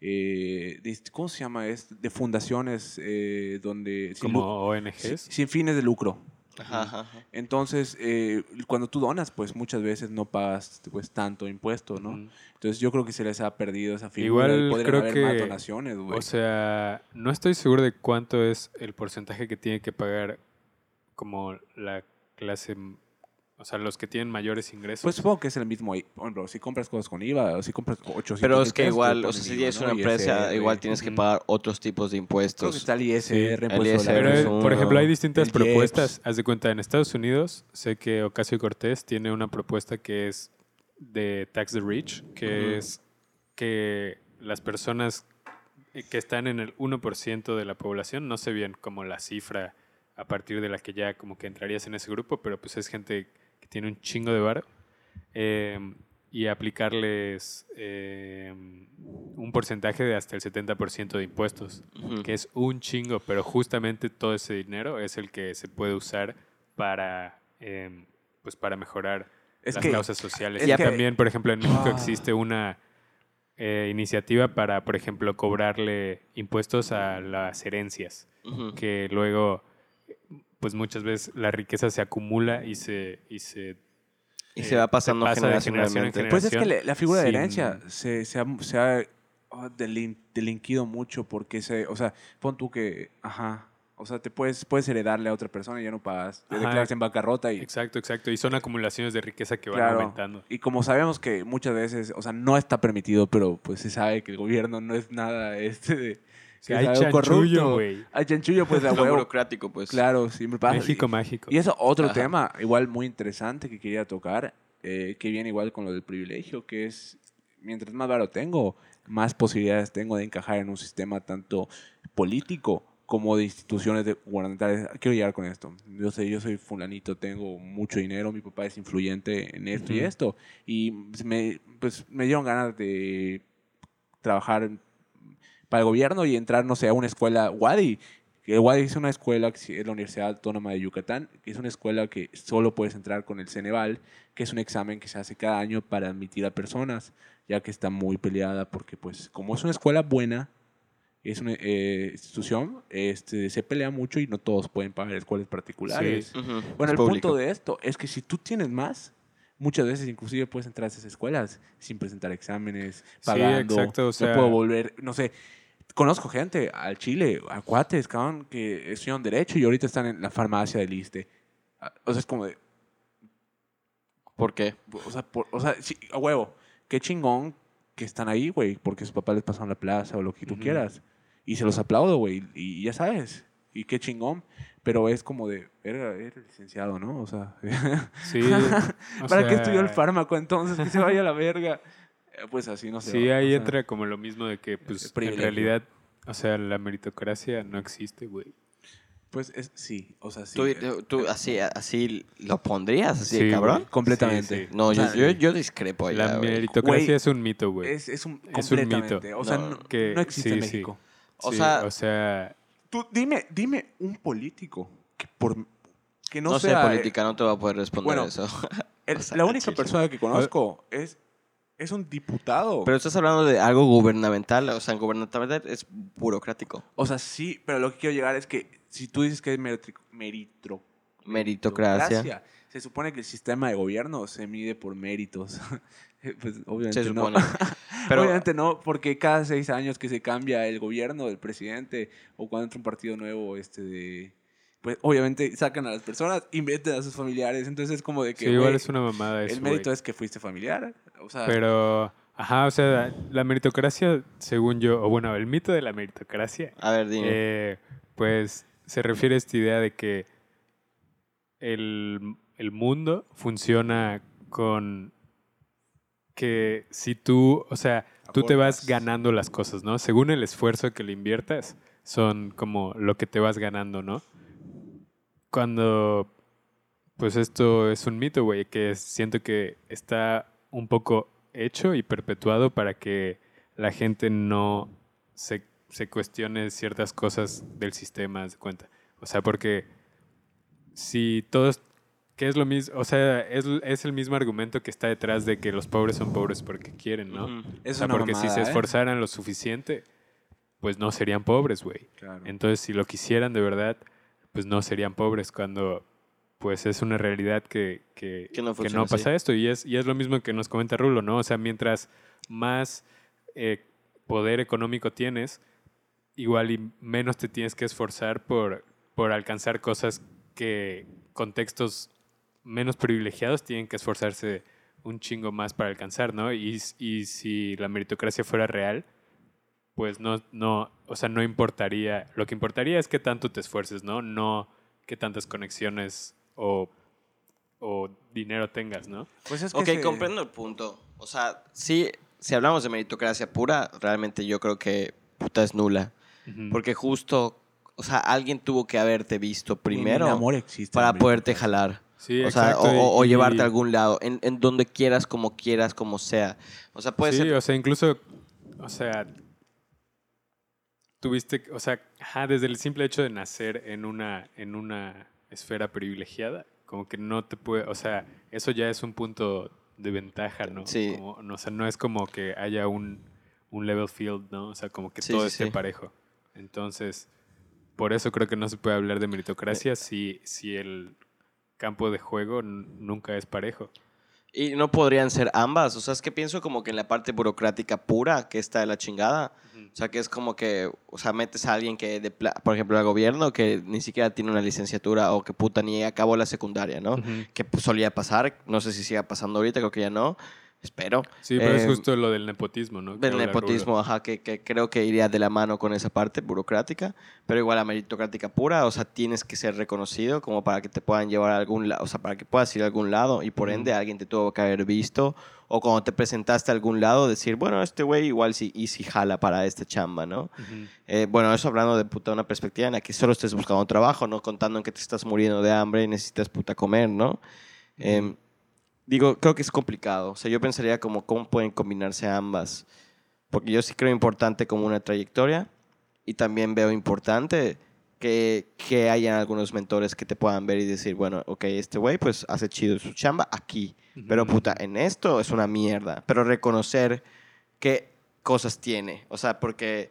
eh, de- ¿cómo se llama? Es de fundaciones eh, donde como ONGs. sin- sin fines de lucro. Ajá, ajá, ajá. Entonces, eh, cuando tú donas, pues muchas veces no pagas pues tanto impuesto, ¿no? Entonces yo creo que se les ha perdido esa figura Igual podrían creo haber más que, donaciones, güey. O sea, no estoy seguro de cuánto es el porcentaje que tiene que pagar como la clase, o sea, los que tienen mayores ingresos. Pues supongo que es el mismo. Por ejemplo, si compras cosas con IVA o si compras 800 Pero es que pesos, igual, o sea, si IVA, es ¿no? una empresa, ISR, igual tienes que pagar otros tipos de Creo que impuestos. está el ISR, Sí, impuesto el a la Pero, eh, es por ejemplo, hay distintas el IEPS. propuestas. Haz de cuenta, en Estados Unidos, sé que Ocasio Cortés tiene una propuesta que es de Tax the Rich, que es que las personas que están en el 1% de la población, no sé bien como la cifra a partir de la que ya como que entrarías en ese grupo, pero pues es gente tiene un chingo de varo. eh, y aplicarles eh, un porcentaje de hasta el 70% de impuestos que es un chingo, pero justamente todo ese dinero es el que se puede usar para, em, pues para mejorar Es las que- causas sociales. es Y que- también, por ejemplo, en México Ah. existe una eh, iniciativa para, por ejemplo, cobrarle impuestos a las herencias, que luego, pues muchas veces la riqueza se acumula y se... Y se Y eh, se va pasando pasa de generación en generacionalmente. Pues es que generación la figura de herencia se, se ha, se ha, oh, delin- delinquido mucho porque se, o sea, pon tú que, ajá, o sea, te puedes, puedes heredarle a otra persona y ya no pagas, te Ajá. declaras en bancarrota y, Exacto, exacto. Y son acumulaciones de riqueza que van Claro. aumentando. y como sabemos que muchas veces, o sea, no está permitido, pero pues se sabe que el gobierno no es nada este de... Que es hay chanchullo, corrupto. güey. Hay chanchullo, pues de huevo. burocrático, pues. Claro, siempre pasa. México Y- mágico. Y eso otro Ajá. tema igual muy interesante que quería tocar, eh, que viene igual con lo del privilegio, que es, mientras más varo tengo, más posibilidades tengo de encajar en un sistema tanto político como de instituciones de- gubernamentales. Quiero llegar con esto. Yo sé, yo soy fulanito, tengo mucho dinero, mi papá es influyente en esto y esto. Y me, pues, me dieron ganas de trabajar para el gobierno y entrar, no sé, a una escuela WADI. Que WADI es una escuela, que sí, es la Universidad Autónoma de Yucatán, que es una escuela que solo puedes entrar con el Ceneval, que es un examen que se hace cada año para admitir a personas, ya que está muy peleada porque, pues, como es una escuela buena, es una eh, institución, este, se pelea mucho y no todos pueden pagar escuelas particulares. Ujú. Bueno, Es el público. punto de esto es que si tú tienes más, muchas veces inclusive puedes entrar a esas escuelas sin presentar exámenes, Sí, pagando. exacto, o sea- no puedo volver, no sé. Conozco gente al Chile, a cuates, cabrón, que estudian Derecho y ahorita están en la farmacia del ISTE. Ah, O sea, es como de, ¿Por qué? o sea, por- o sea, sí, a huevo, qué chingón que están ahí, güey, porque sus papás les pasaron la plaza o lo que tú quieras. Y se los aplaudo, güey, y ya sabes, y qué chingón. Pero es como de, era, era licenciado, ¿no? O sea, Sí. o ¿para qué estudió el fármaco entonces? Que se vaya a la verga. Eh, Pues así, no sé. Sí, o ahí sea, entra como lo mismo de que, pues, en realidad, o sea, la meritocracia no existe, güey. Pues es, sí, o sea, sí. ¿Tú, eh, tú- tú así, así lo pondrías, así Sí, de cabrón? güey. Completamente. Sí, sí. No, O yo, sea, yo, yo discrepo allá, La meritocracia Güey, es un mito, güey. Es, es un, Es un mito. O sea, No, no, que- no existe sí, en sí. México. O Sí, sea- o sea, Tú dime, dime un político que por que no, No, sé sea política, no te voy a poder responder bueno, eso. el- o sea, la única persona que conozco es es un diputado. Pero estás hablando de algo gubernamental, o sea, gubernamental es burocrático. o sea, sí, pero lo que quiero llegar es que si tú dices que es meritro- meritro- Meritocracia. se supone que el sistema de gobierno se mide por méritos. pues obviamente Se no. supone. Pero, Obviamente no, porque cada seis años que se cambia el gobierno, el presidente, o cuando entra un partido nuevo, este de. Pues obviamente sacan a las personas y meten a sus familiares. Entonces es como de que. sí, igual es una mamada eso, el mérito es que fuiste familiar. O sea, Pero, ajá, o sea, la meritocracia, según yo, o bueno, el mito de la meritocracia, a ver, dime. eh, pues se refiere a esta idea de que el, el mundo funciona con que si tú, o sea, tú te vas ganando las cosas, ¿no? Según el esfuerzo que le inviertas, son como lo que te vas ganando, ¿no? Cuando, pues esto es un mito, güey, que siento que está un poco hecho y perpetuado para que la gente no se, se cuestione ciertas cosas del sistema, de cuenta. O sea, porque si todos, que es lo mismo, o sea, es, es el mismo argumento que está detrás de que los pobres son pobres porque quieren, ¿no? Es o sea, una porque si se ¿eh? esforzaran lo suficiente, pues no serían pobres, güey. Claro. Entonces, si lo quisieran de verdad, pues no serían pobres cuando pues es una realidad que, que, Que no que pasa esto. Y es, y es lo mismo que nos comenta Rulo, ¿no? O sea, mientras más eh, poder económico tienes, igual y menos te tienes que esforzar por, por alcanzar cosas que contextos menos privilegiados tienen que esforzarse un chingo más para alcanzar, ¿no? Y, y si la meritocracia fuera real, pues no, no, o sea, no importaría, lo que importaría es qué tanto te esfuerces, ¿no? No qué tantas conexiones o, o dinero tengas, ¿no? Pues es que Ok, se- comprendo el punto. O sea, sí, si hablamos de meritocracia pura, realmente yo creo que puta es nula. Porque justo, o sea, alguien tuvo que haberte visto primero amor existe, para poderte jalar. Sí, o sea, exacto, o, o- o y- llevarte a algún lado, en, en donde quieras, como quieras, como sea. O sea, puede sí, ser... o sea, incluso, o sea, tuviste, o sea, ajá, desde el simple hecho de nacer en una, en una esfera privilegiada, como que no te puede, o sea, eso ya es un punto de ventaja, ¿no? Sí. Como- no, o sea, no es como que haya un, un level field, ¿no? O sea, como que Sí, todo sí, esté sí. parejo. Entonces, por eso creo que no se puede hablar de meritocracia si, si el campo de juego nunca es parejo. Y no podrían ser ambas. O sea, es que pienso como que en la parte burocrática pura, que está de la chingada. O sea, que es como que, o sea, metes a alguien que, de por ejemplo, al gobierno, que ni siquiera tiene una licenciatura o que puta ni acabó la secundaria, ¿no? Ujú. Que pues, solía pasar. No sé si siga pasando ahorita, creo que ya no. Espero. Sí, pero es Eh, justo lo del nepotismo, ¿no? Que El habla nepotismo, ajá, que, que creo que iría de la mano con esa parte burocrática, pero igual la meritocrática pura, o sea, tienes que ser reconocido como para que te puedan llevar a algún lado, o sea, para que puedas ir a algún lado y por Ujú. ende alguien te tuvo que haber visto o cuando te presentaste a algún lado decir, bueno, este güey igual sí, y sí jala para este chamba, ¿no? Ujú. Eh, bueno, eso hablando de puta una perspectiva en la que solo estés buscando trabajo, no contando en que te estás muriendo de hambre y necesitas puta comer, ¿no? Em, digo, creo que es complicado. O sea, yo pensaría como cómo pueden combinarse ambas. Porque yo sí creo importante como una trayectoria y también veo importante que, que hayan algunos mentores que te puedan ver y decir, bueno, ok, este güey pues hace chido su chamba aquí, pero Ujú. puta, en esto es una mierda. Pero reconocer qué cosas tiene. O sea, porque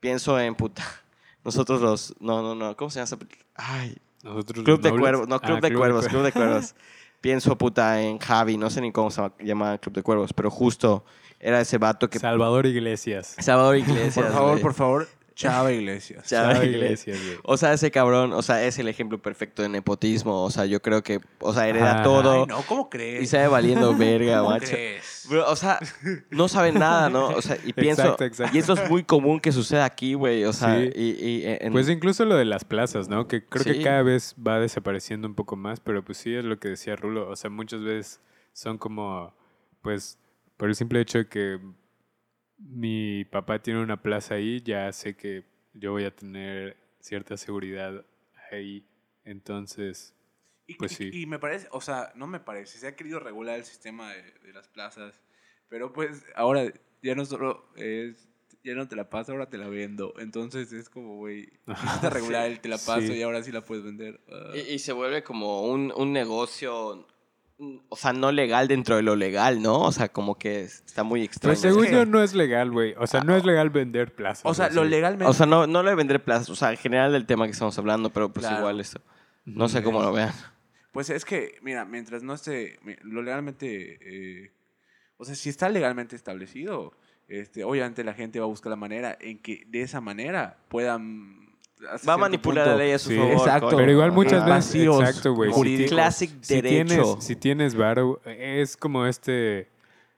pienso en puta. Nosotros los. No, no, no. ¿Cómo se llama esa? Ay. Nosotros Club los de nobles. Cuervos. No, Club Ah, de Cuervos. Club de Cuervos. Pienso, puta, en Javi, no sé ni cómo se llama Club de Cuervos, pero justo era ese vato que... Salvador Iglesias. Salvador Iglesias. Por favor, güey. por favor, Chava Iglesias. Chava Iglesias. Güey. O sea, ese cabrón, o sea, es el ejemplo perfecto de nepotismo. O sea, yo creo que, o sea, hereda Ajá. todo Ay, no, ¿cómo crees? y sabe valiendo verga, ¿Cómo macho. crees? Bro, o sea, no saben nada, ¿no? O sea, y pienso, Exacto, exacto. y eso es muy común que suceda aquí, güey. O sea, Sí. y, y en- Pues incluso lo de las plazas, ¿no? Que creo Sí. que cada vez va desapareciendo un poco más, pero pues sí es lo que decía Rulo. O sea, muchas veces son como, pues, por el simple hecho de que mi papá tiene una plaza ahí, ya sé que yo voy a tener cierta seguridad ahí. Entonces, Y, Pues y- sí. y me parece, o sea, no me parece, se ha querido regular el sistema de, de las plazas, pero pues ahora ya no solo es, ya no te la paso, ahora te la vendo. Entonces es como, güey, regular el te la paso Sí. y ahora sí la puedes vender. Ah. y, y se vuelve como un, un negocio, o sea, no legal dentro de lo legal, ¿no? O sea, como que está muy extraño. pues según yo no es legal, güey. O sea, no es legal vender plazas. o sea, así. lo legalmente... O sea, no, no lo de vender plazas, o sea, en general del tema que estamos hablando, pero pues Claro. igual esto. No sé cómo lo vean. Pues es que, mira, mientras no esté lo legalmente, eh, o sea, si está legalmente establecido, este, obviamente la gente va a buscar la manera en que de esa manera puedan... Va a manipular punto- la ley a su Sí. favor. Exacto. Pero igual muchas Ah, veces, vacíos exacto, güey. si jurídicos. ti- Classic si derecho. tienes, si tienes varo, es como este...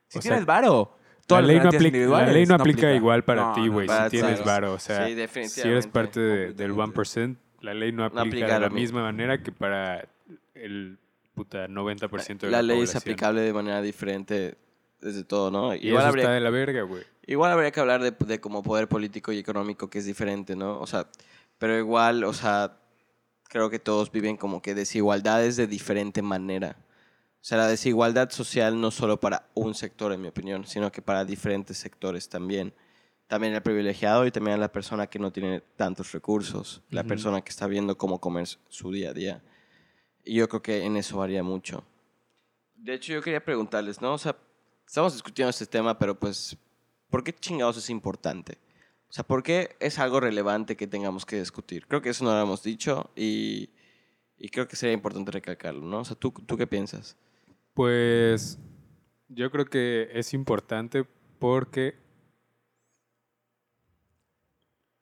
Si o sea, tienes varo, La ley, no aplica, la individuales ley no aplica igual para No, ti, güey, si ti, tienes sí. varo. O sea, Sí, si eres parte de- del Completamente. 1%, la ley no aplica, aplica de la misma manera que para el puta 90% de la, La ley es aplicable de manera diferente desde todo, ¿no? Y Igual eso habría, está de la verga, güey. igual habría que hablar de, de como poder político y económico, que es diferente, ¿no? O sea, pero igual, o sea, creo que todos viven como que desigualdades de diferente manera. O sea, la desigualdad social no solo para un sector, en mi opinión, sino que para diferentes sectores también. También el privilegiado y también la persona que no tiene tantos recursos, la Ujú. persona que está viendo cómo comer su día a día. Y yo creo que en eso varía mucho. De hecho, yo quería preguntarles, ¿no? O sea, estamos discutiendo este tema, pero pues, ¿por qué chingados es importante? O sea, ¿por qué es algo relevante que tengamos que discutir? Creo que eso no lo hemos dicho y, y creo que sería importante recalcarlo, ¿no? O sea, ¿tú, tú qué piensas? Pues yo creo que es importante porque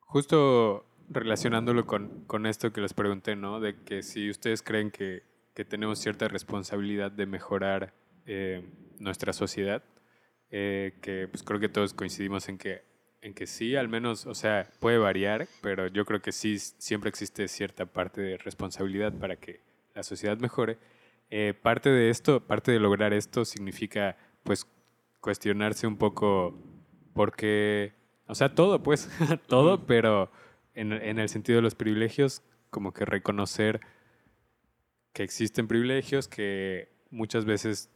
justo relacionándolo con, con esto que les pregunté, ¿no? De que si ustedes creen que, que tenemos cierta responsabilidad de mejorar eh, nuestra sociedad, eh, que pues creo que todos coincidimos en que, en que sí, al menos, o sea, puede variar, pero yo creo que sí siempre existe cierta parte de responsabilidad para que la sociedad mejore. Eh, parte de esto, parte de lograr esto significa pues cuestionarse un poco porque, o sea, todo pues, todo, pero en, en el sentido de los privilegios, como que reconocer que existen privilegios, que muchas veces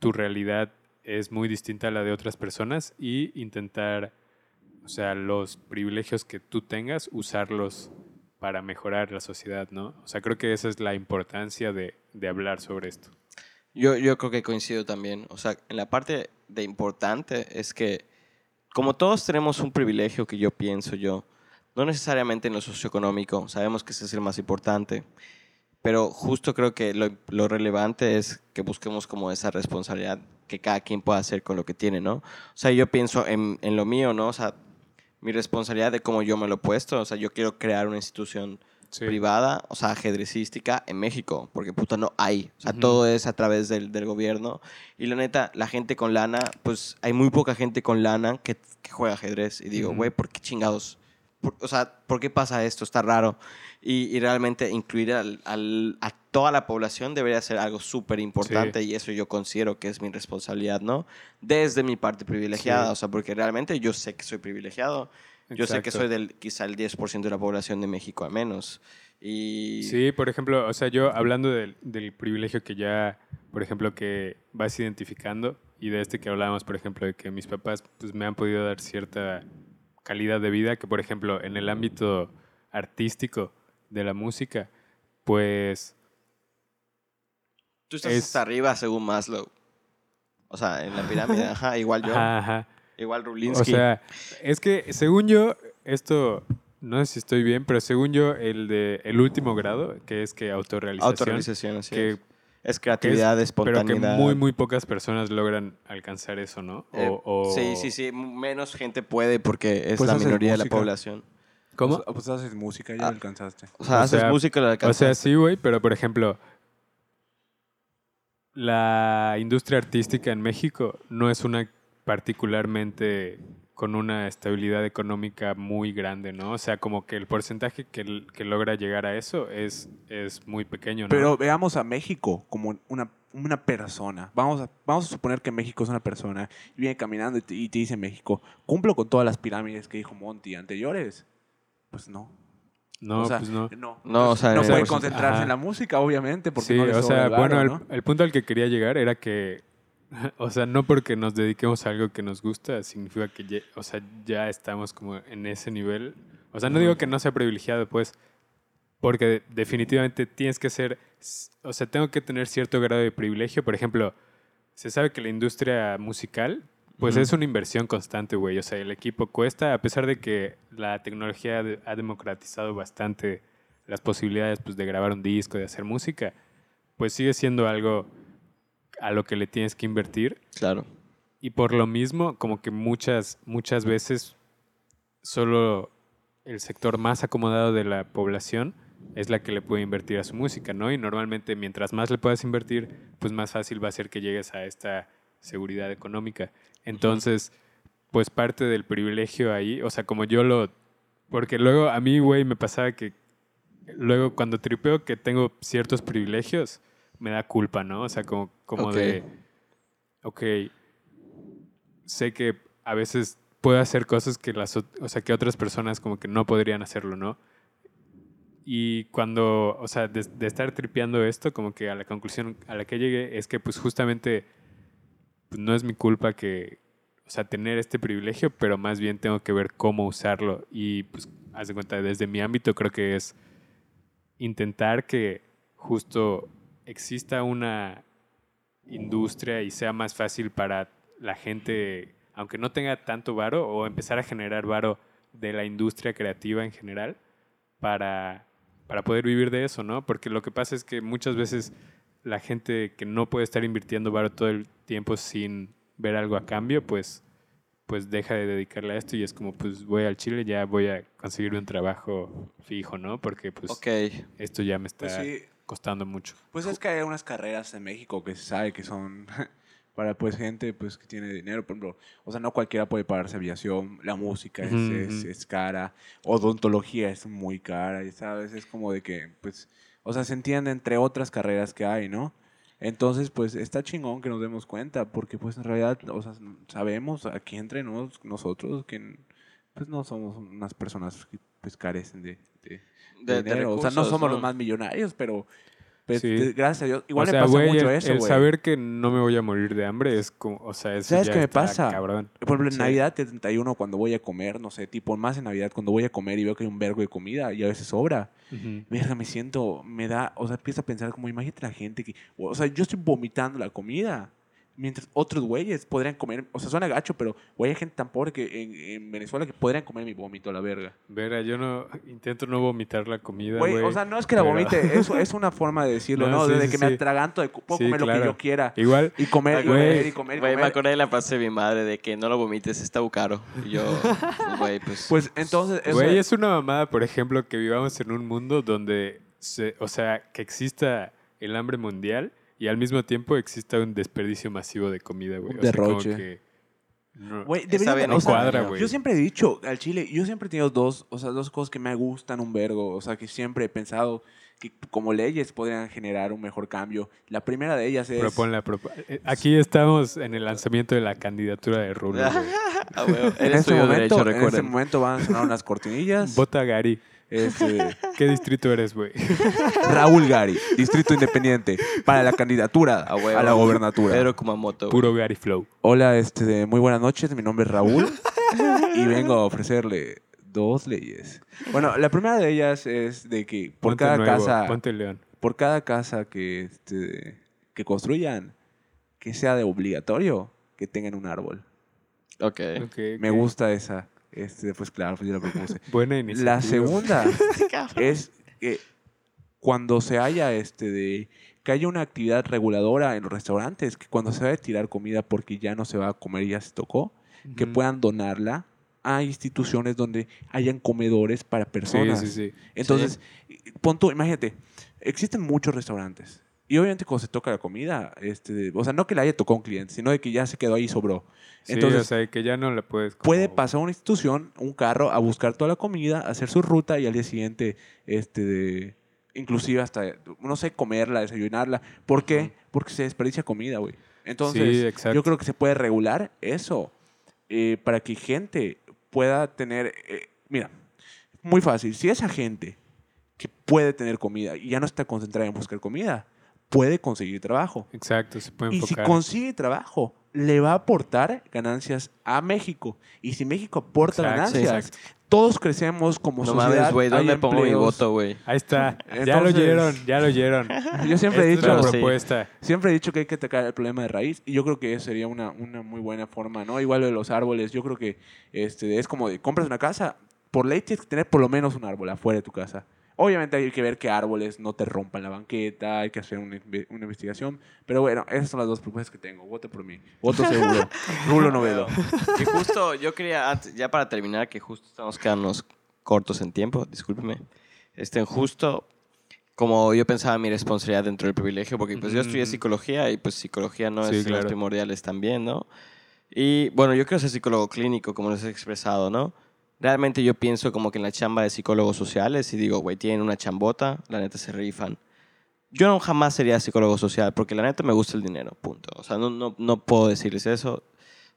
tu realidad es muy distinta a la de otras personas y intentar, o sea, los privilegios que tú tengas, usarlos para mejorar la sociedad, ¿no? O sea, creo que esa es la importancia de, de hablar sobre esto. Yo, yo creo que coincido también. O sea, en la parte de importante es que, como todos tenemos un privilegio que yo pienso yo, no necesariamente en lo socioeconómico, sabemos que ese es el más importante, pero justo creo que lo, lo relevante es que busquemos como esa responsabilidad que cada quien pueda hacer con lo que tiene, ¿no? O sea, yo pienso en, en lo mío, ¿no? O sea, mi responsabilidad de cómo yo me lo he puesto, o sea, yo quiero crear una institución Sí. privada, o sea, ajedrecística en México, porque puta no hay. O sea, Ujú. todo es a través del, del gobierno. Y la neta, la gente con lana, pues hay muy poca gente con lana que, que juega ajedrez. Y digo, güey, ¿por qué chingados? Por- o sea, ¿por qué pasa esto? Está raro. Y, y realmente incluir al- al- a toda la población debería ser algo súper importante y eso yo considero que es mi responsabilidad, ¿no? Desde mi parte privilegiada, Sí. o sea, porque realmente yo sé que soy privilegiado. Yo sé que Exacto. soy del quizá el 10% de la población de México al menos. Y Sí, por ejemplo, o sea, yo hablando del, del privilegio que ya, por ejemplo, que vas identificando y de este que hablábamos, por ejemplo, de que mis papás pues, me han podido dar cierta calidad de vida, que por ejemplo, en el ámbito artístico de la música, pues tú estás es- hasta arriba según Maslow. O sea, en la pirámide, ajá, igual yo, ajá, igual O Rulinsky. sea, es que según yo, esto, no sé si estoy bien, pero según yo, el de el último grado, que es que autorrealización, autorrealización, así que es. Es creatividad, Pero espontaneidad. que muy, muy pocas personas logran alcanzar eso, ¿no? Eh, O- o- Sí, sí, sí. Menos gente puede porque es Pues la minoría de la población. ¿Cómo? Pues, pues haces música, ya Ah. lo alcanzaste. O sea, O haces sea, música y la O alcanzas. sea, sí, güey, pero por ejemplo, la industria artística en México no es una particularmente con una estabilidad económica muy grande, ¿no? O sea, como que el porcentaje que, que logra llegar a eso es, es muy pequeño, ¿no? Pero veamos a México como una, una persona. Vamos a, vamos a suponer que México es una persona y viene caminando y te, y te dice México, ¿cumplo con todas las pirámides que dijo Monty anteriores? Pues no. no, o sea, pues no. No, No, o sea, no puede concentrarse Ajá. en la música, obviamente, porque Sí, no le o sobra sea, bueno, el, ¿no? el punto al que quería llegar era que, o sea, no porque nos dediquemos a algo que nos gusta, significa que ya, o sea, ya estamos como en ese nivel. O sea, no digo que no sea privilegiado, pues, porque definitivamente tienes que ser, o sea, tengo que tener cierto grado de privilegio. Por ejemplo, se sabe que la industria musical, pues Ujú. es una inversión constante, güey. O sea, el equipo cuesta, a pesar de que la tecnología ha democratizado bastante las posibilidades pues, de grabar un disco, de hacer música, pues sigue siendo algo a lo que le tienes que invertir. Claro. Y por lo mismo, como que muchas, muchas veces solo el sector más acomodado de la población es la que le puede invertir a su música, ¿no? Y normalmente mientras más le puedas invertir, pues más fácil va a ser que llegues a esta seguridad económica. Entonces, pues parte del privilegio ahí, o sea, como yo lo... Porque luego a mí, güey, me pasaba que luego cuando tripeo que tengo ciertos privilegios, me da culpa, ¿no? O sea, como, como Ok. de, ok, sé que a veces puedo hacer cosas que las, o sea, que otras personas como que no podrían hacerlo, ¿no? Y cuando, o sea, de, de estar tripeando esto, como que a la conclusión a la que llegué es que pues justamente pues, no es mi culpa que, o sea, tener este privilegio, pero más bien tengo que ver cómo usarlo. Y pues, haz de cuenta, desde mi ámbito creo que es intentar que justo exista una industria y sea más fácil para la gente, aunque no tenga tanto varo, o empezar a generar varo de la industria creativa en general para, para poder vivir de eso, ¿no? Porque lo que pasa es que muchas veces la gente que no puede estar invirtiendo varo todo el tiempo sin ver algo a cambio, pues, pues deja de dedicarle a esto y es como, pues voy al Chile, ya voy a conseguir un trabajo fijo, ¿no? Porque pues esto ya me está Pues sí, costando mucho. Pues es que hay unas carreras en México que se sabe que son para pues gente pues que tiene dinero, por ejemplo, o sea, no cualquiera puede pagarse aviación, la música es, Ujú, es, ujú. es cara, odontología es muy cara, y sabes, es como de que pues, o sea, se entiende entre otras carreras que hay, ¿no? Entonces, pues está chingón que nos demos cuenta, porque pues en realidad, o sea, sabemos aquí entre nos, nosotros que pues no somos unas personas que pues carecen de, de- De, de dinero. o sea, no recursos, somos los más millonarios, pero pues, Sí. gracias a Dios. Igual o sea, me pasa güey, mucho el, eso, el güey. saber que no me voy a morir de hambre es como, o sea, eso ¿Sabes ya qué me pasa? cabrón. Por ejemplo, en Sí. Navidad 71, cuando voy a comer, no sé, tipo más en Navidad, cuando voy a comer y veo que hay un vergo de comida y a veces sobra, Ujú. verga, me siento, me da, o sea, empiezo a pensar como, imagínate la gente que, o sea, yo estoy vomitando la comida. Mientras otros güeyes podrían comer, o sea, suena gacho, pero güey, hay gente tan pobre que en, en Venezuela que podrían comer mi vómito a la verga. Vera, yo no intento no vomitar la comida, Güey, o sea, no es que la pero- vomite, eso es una forma de decirlo, No, ¿no? sí, Desde sí, que me atraganto, de, puedo Sí, comer lo que yo quiera. Igual, Y comer, y Güey. comer, y comer, y Güey, me comer. acordé de la frase de mi madre de que no lo vomites, está muy caro. Y yo, pues, güey, pues... Pues entonces, güey, es una mamada, por ejemplo, que vivamos en un mundo donde, se, o sea, que exista el hambre mundial y al mismo tiempo exista un desperdicio masivo de comida, güey. O sea, como derroche. que no- Güey, bien, no o sea, cuadra, güey. Yo siempre he dicho al chile, yo siempre he tenido dos, o sea, dos cosas que me gustan un vergo, o sea, que siempre he pensado que como leyes podrían generar un mejor cambio. La primera de ellas es Proponla, propo- eh, Aquí estamos en el lanzamiento de la candidatura de Rulo. Ah, güey, en él este momento, Derecho, en este momento van a sonar unas cortinillas. Vota Gary. Este, ¿Qué distrito eres, güey? Raúl Gari, Distrito Independiente, para la candidatura Ah, a la gobernatura. Pedro Kumamoto. Puro Gary Flow. Hola, este, muy buenas noches. Mi nombre es Raúl y vengo a ofrecerle dos leyes. Bueno, la primera de ellas es de que por Ponte cada nuevo, casa, Ponte León. por cada casa que, este, que construyan, que sea de obligatorio que tengan un árbol. Ok. Ok, Me gusta esa. Este, pues claro, pues yo la propuse. Buena iniciativa. La segunda es que cuando se haya este de que haya una actividad reguladora en los restaurantes, que cuando se va a tirar comida porque ya no se va a comer y ya se tocó, que puedan donarla a instituciones donde hayan comedores para personas. Sí, sí, sí. Entonces, pon tú, imagínate, existen muchos restaurantes. Y obviamente cuando se toca la comida, este, o sea, no que le haya tocado un cliente, sino de que ya se quedó ahí y sobró. Sí, Entonces, o sea, que ya no la puedes... como- puede pasar una institución, un carro, a buscar toda la comida, hacer su ruta y al día siguiente, este, de- inclusive hasta, no sé, comerla, desayunarla. ¿Por qué? Ujú. Porque se desperdicia comida, güey. Entonces, Sí, yo creo que se puede regular eso eh, para que gente pueda tener, eh, mira, muy fácil, si esa gente que puede tener comida y ya no está concentrada en buscar comida, puede conseguir trabajo. Exacto, se puede Y si enfocar. consigue trabajo, le va a aportar ganancias a México. Y si México aporta Exacto, ganancias, exacto. todos crecemos como No sociedad. mames, güey, ¿dónde pongo mi voto, güey? Ahí está. ya lo oyeron, ya lo oyeron. Yo siempre he dicho, es la Sí. propuesta. siempre he dicho que hay que atacar el problema de raíz y yo creo que eso sería una, una muy buena forma, ¿no? Igual lo de los árboles, yo creo que este, es como de compras una casa, por ley tienes que tener por lo menos un árbol afuera de tu casa. Obviamente hay que ver que árboles no te rompan la banqueta, hay que hacer una, una investigación, pero bueno, esas son las dos propuestas que tengo. Vote por mí. Voto seguro. Rulo Novedo. Que justo, yo quería, ya para terminar, que justo estamos quedándonos cortos en tiempo, discúlpeme. Este, justo como yo pensaba mi responsabilidad dentro del privilegio, porque pues yo estudié psicología y pues psicología no Sí, es claro. primordiales también, ¿no? Y bueno, yo quiero ser psicólogo clínico, como les he expresado, ¿no? Realmente yo pienso como que en la chamba de psicólogos sociales y digo, güey, tienen una chambota, la neta se rifan. Yo no jamás sería psicólogo social porque la neta me gusta el dinero, punto. O sea, no, no, no puedo decirles eso.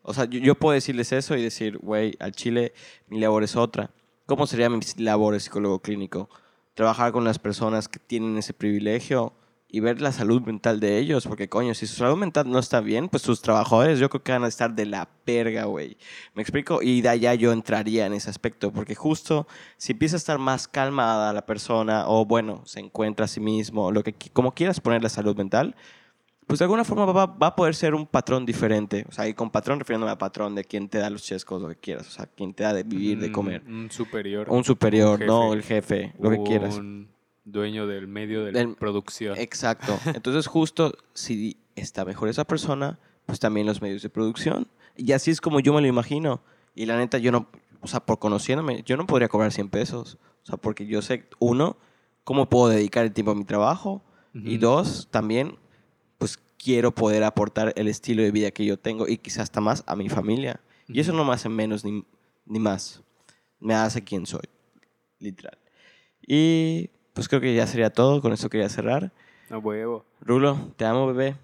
O sea, yo, yo puedo decirles eso y decir, güey, al Chile mi labor es otra. ¿Cómo sería mi labor de psicólogo clínico? Trabajar con las personas que tienen ese privilegio y ver la salud mental de ellos, porque coño, si su salud mental no está bien, pues sus trabajadores yo creo que van a estar de la perga, güey. ¿Me explico? Y de allá yo entraría en ese aspecto, porque justo si empieza a estar más calmada la persona, o bueno, se encuentra a sí mismo, lo que, como quieras poner la salud mental, pues de alguna forma va, va a poder ser un patrón diferente. O sea, y con patrón refiriéndome a patrón de quien te da los chescos, lo que quieras. O sea, quien te da de vivir, de Un- comer. Un superior. Un superior, un no el jefe, lo que quieras. Dueño del medio de la Del- producción. Exacto. Entonces, justo si está mejor esa persona, pues también los medios de producción. Y así es como yo me lo imagino. Y la neta, yo no, o sea, por conociéndome, yo no podría cobrar 100 pesos. O sea, porque yo sé, uno, cómo puedo dedicar el tiempo a mi trabajo. Y Ujú. dos, también, pues quiero poder aportar el estilo de vida que yo tengo y quizás hasta más a mi familia. Y eso no me hace menos ni, ni más. Me hace quien soy, literal. Y pues creo que ya sería todo. Con eso quería cerrar. A huevo. Rulo, te amo, bebé.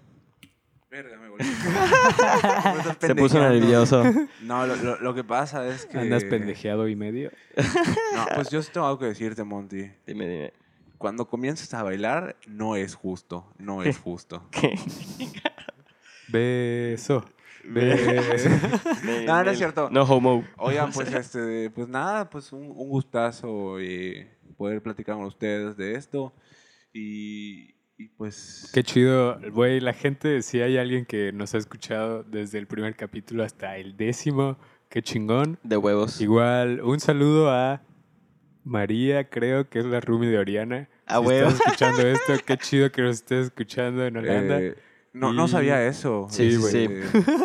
Verga, me volví. Se puso nervioso. No, lo, lo- lo que pasa es que... Andas pendejeado y medio. No, pues yo sí tengo algo que decirte, Monty. Dime, dime. Cuando comienzas a bailar, no es justo. No es justo. ¿Qué? Beso. Beso. No, no es cierto. No homo. Oigan, pues este, pues nada, pues un, un gustazo eh, poder platicar con ustedes de esto. Y, y pues. Qué chido, güey. La gente, si hay alguien que nos ha escuchado desde el primer capítulo hasta el décimo, qué chingón. De huevos. Igual, un saludo a María, creo que es la roomie de Oriana. A si huevo. estás escuchando esto, qué chido que nos estés escuchando en Holanda. eh, no, no sabía eso. Sí, Sí, güey.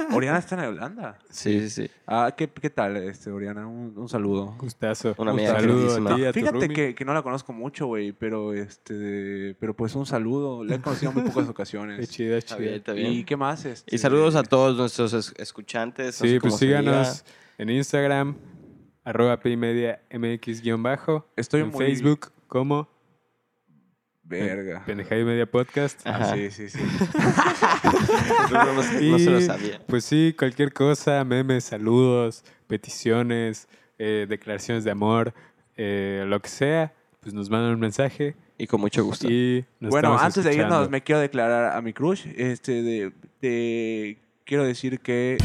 Eh, Oriana está en Holanda. Sí, sí, sí. Ah, ¿qué, qué tal, este, Oriana? Un, un saludo. Gustazo. Una un amiga saludo queridísima. a ti, a tu Fíjate roomie. que, que no la conozco mucho, güey, pero este, pero pues un saludo. La he conocido en muy pocas Qué ocasiones. chido, Está chido. bien, está bien. ¿Y qué más? Este, Y saludos a todos nuestros es- escuchantes. no Sí, sé pues cómo se diga. síganos en Instagram, arroba Pmedia MX-bajo. Estoy en muy- Facebook como Verga. Pendejada y Media Podcast. Ah, sí, sí, sí. No, no se- no se lo sabía. Pues sí, cualquier cosa, memes, saludos, peticiones, eh, declaraciones de amor, eh, lo que sea, pues nos mandan un mensaje Y con mucho gusto. y Bueno, antes de irnos, me quiero declarar a mi crush. Este, de, de- quiero decir que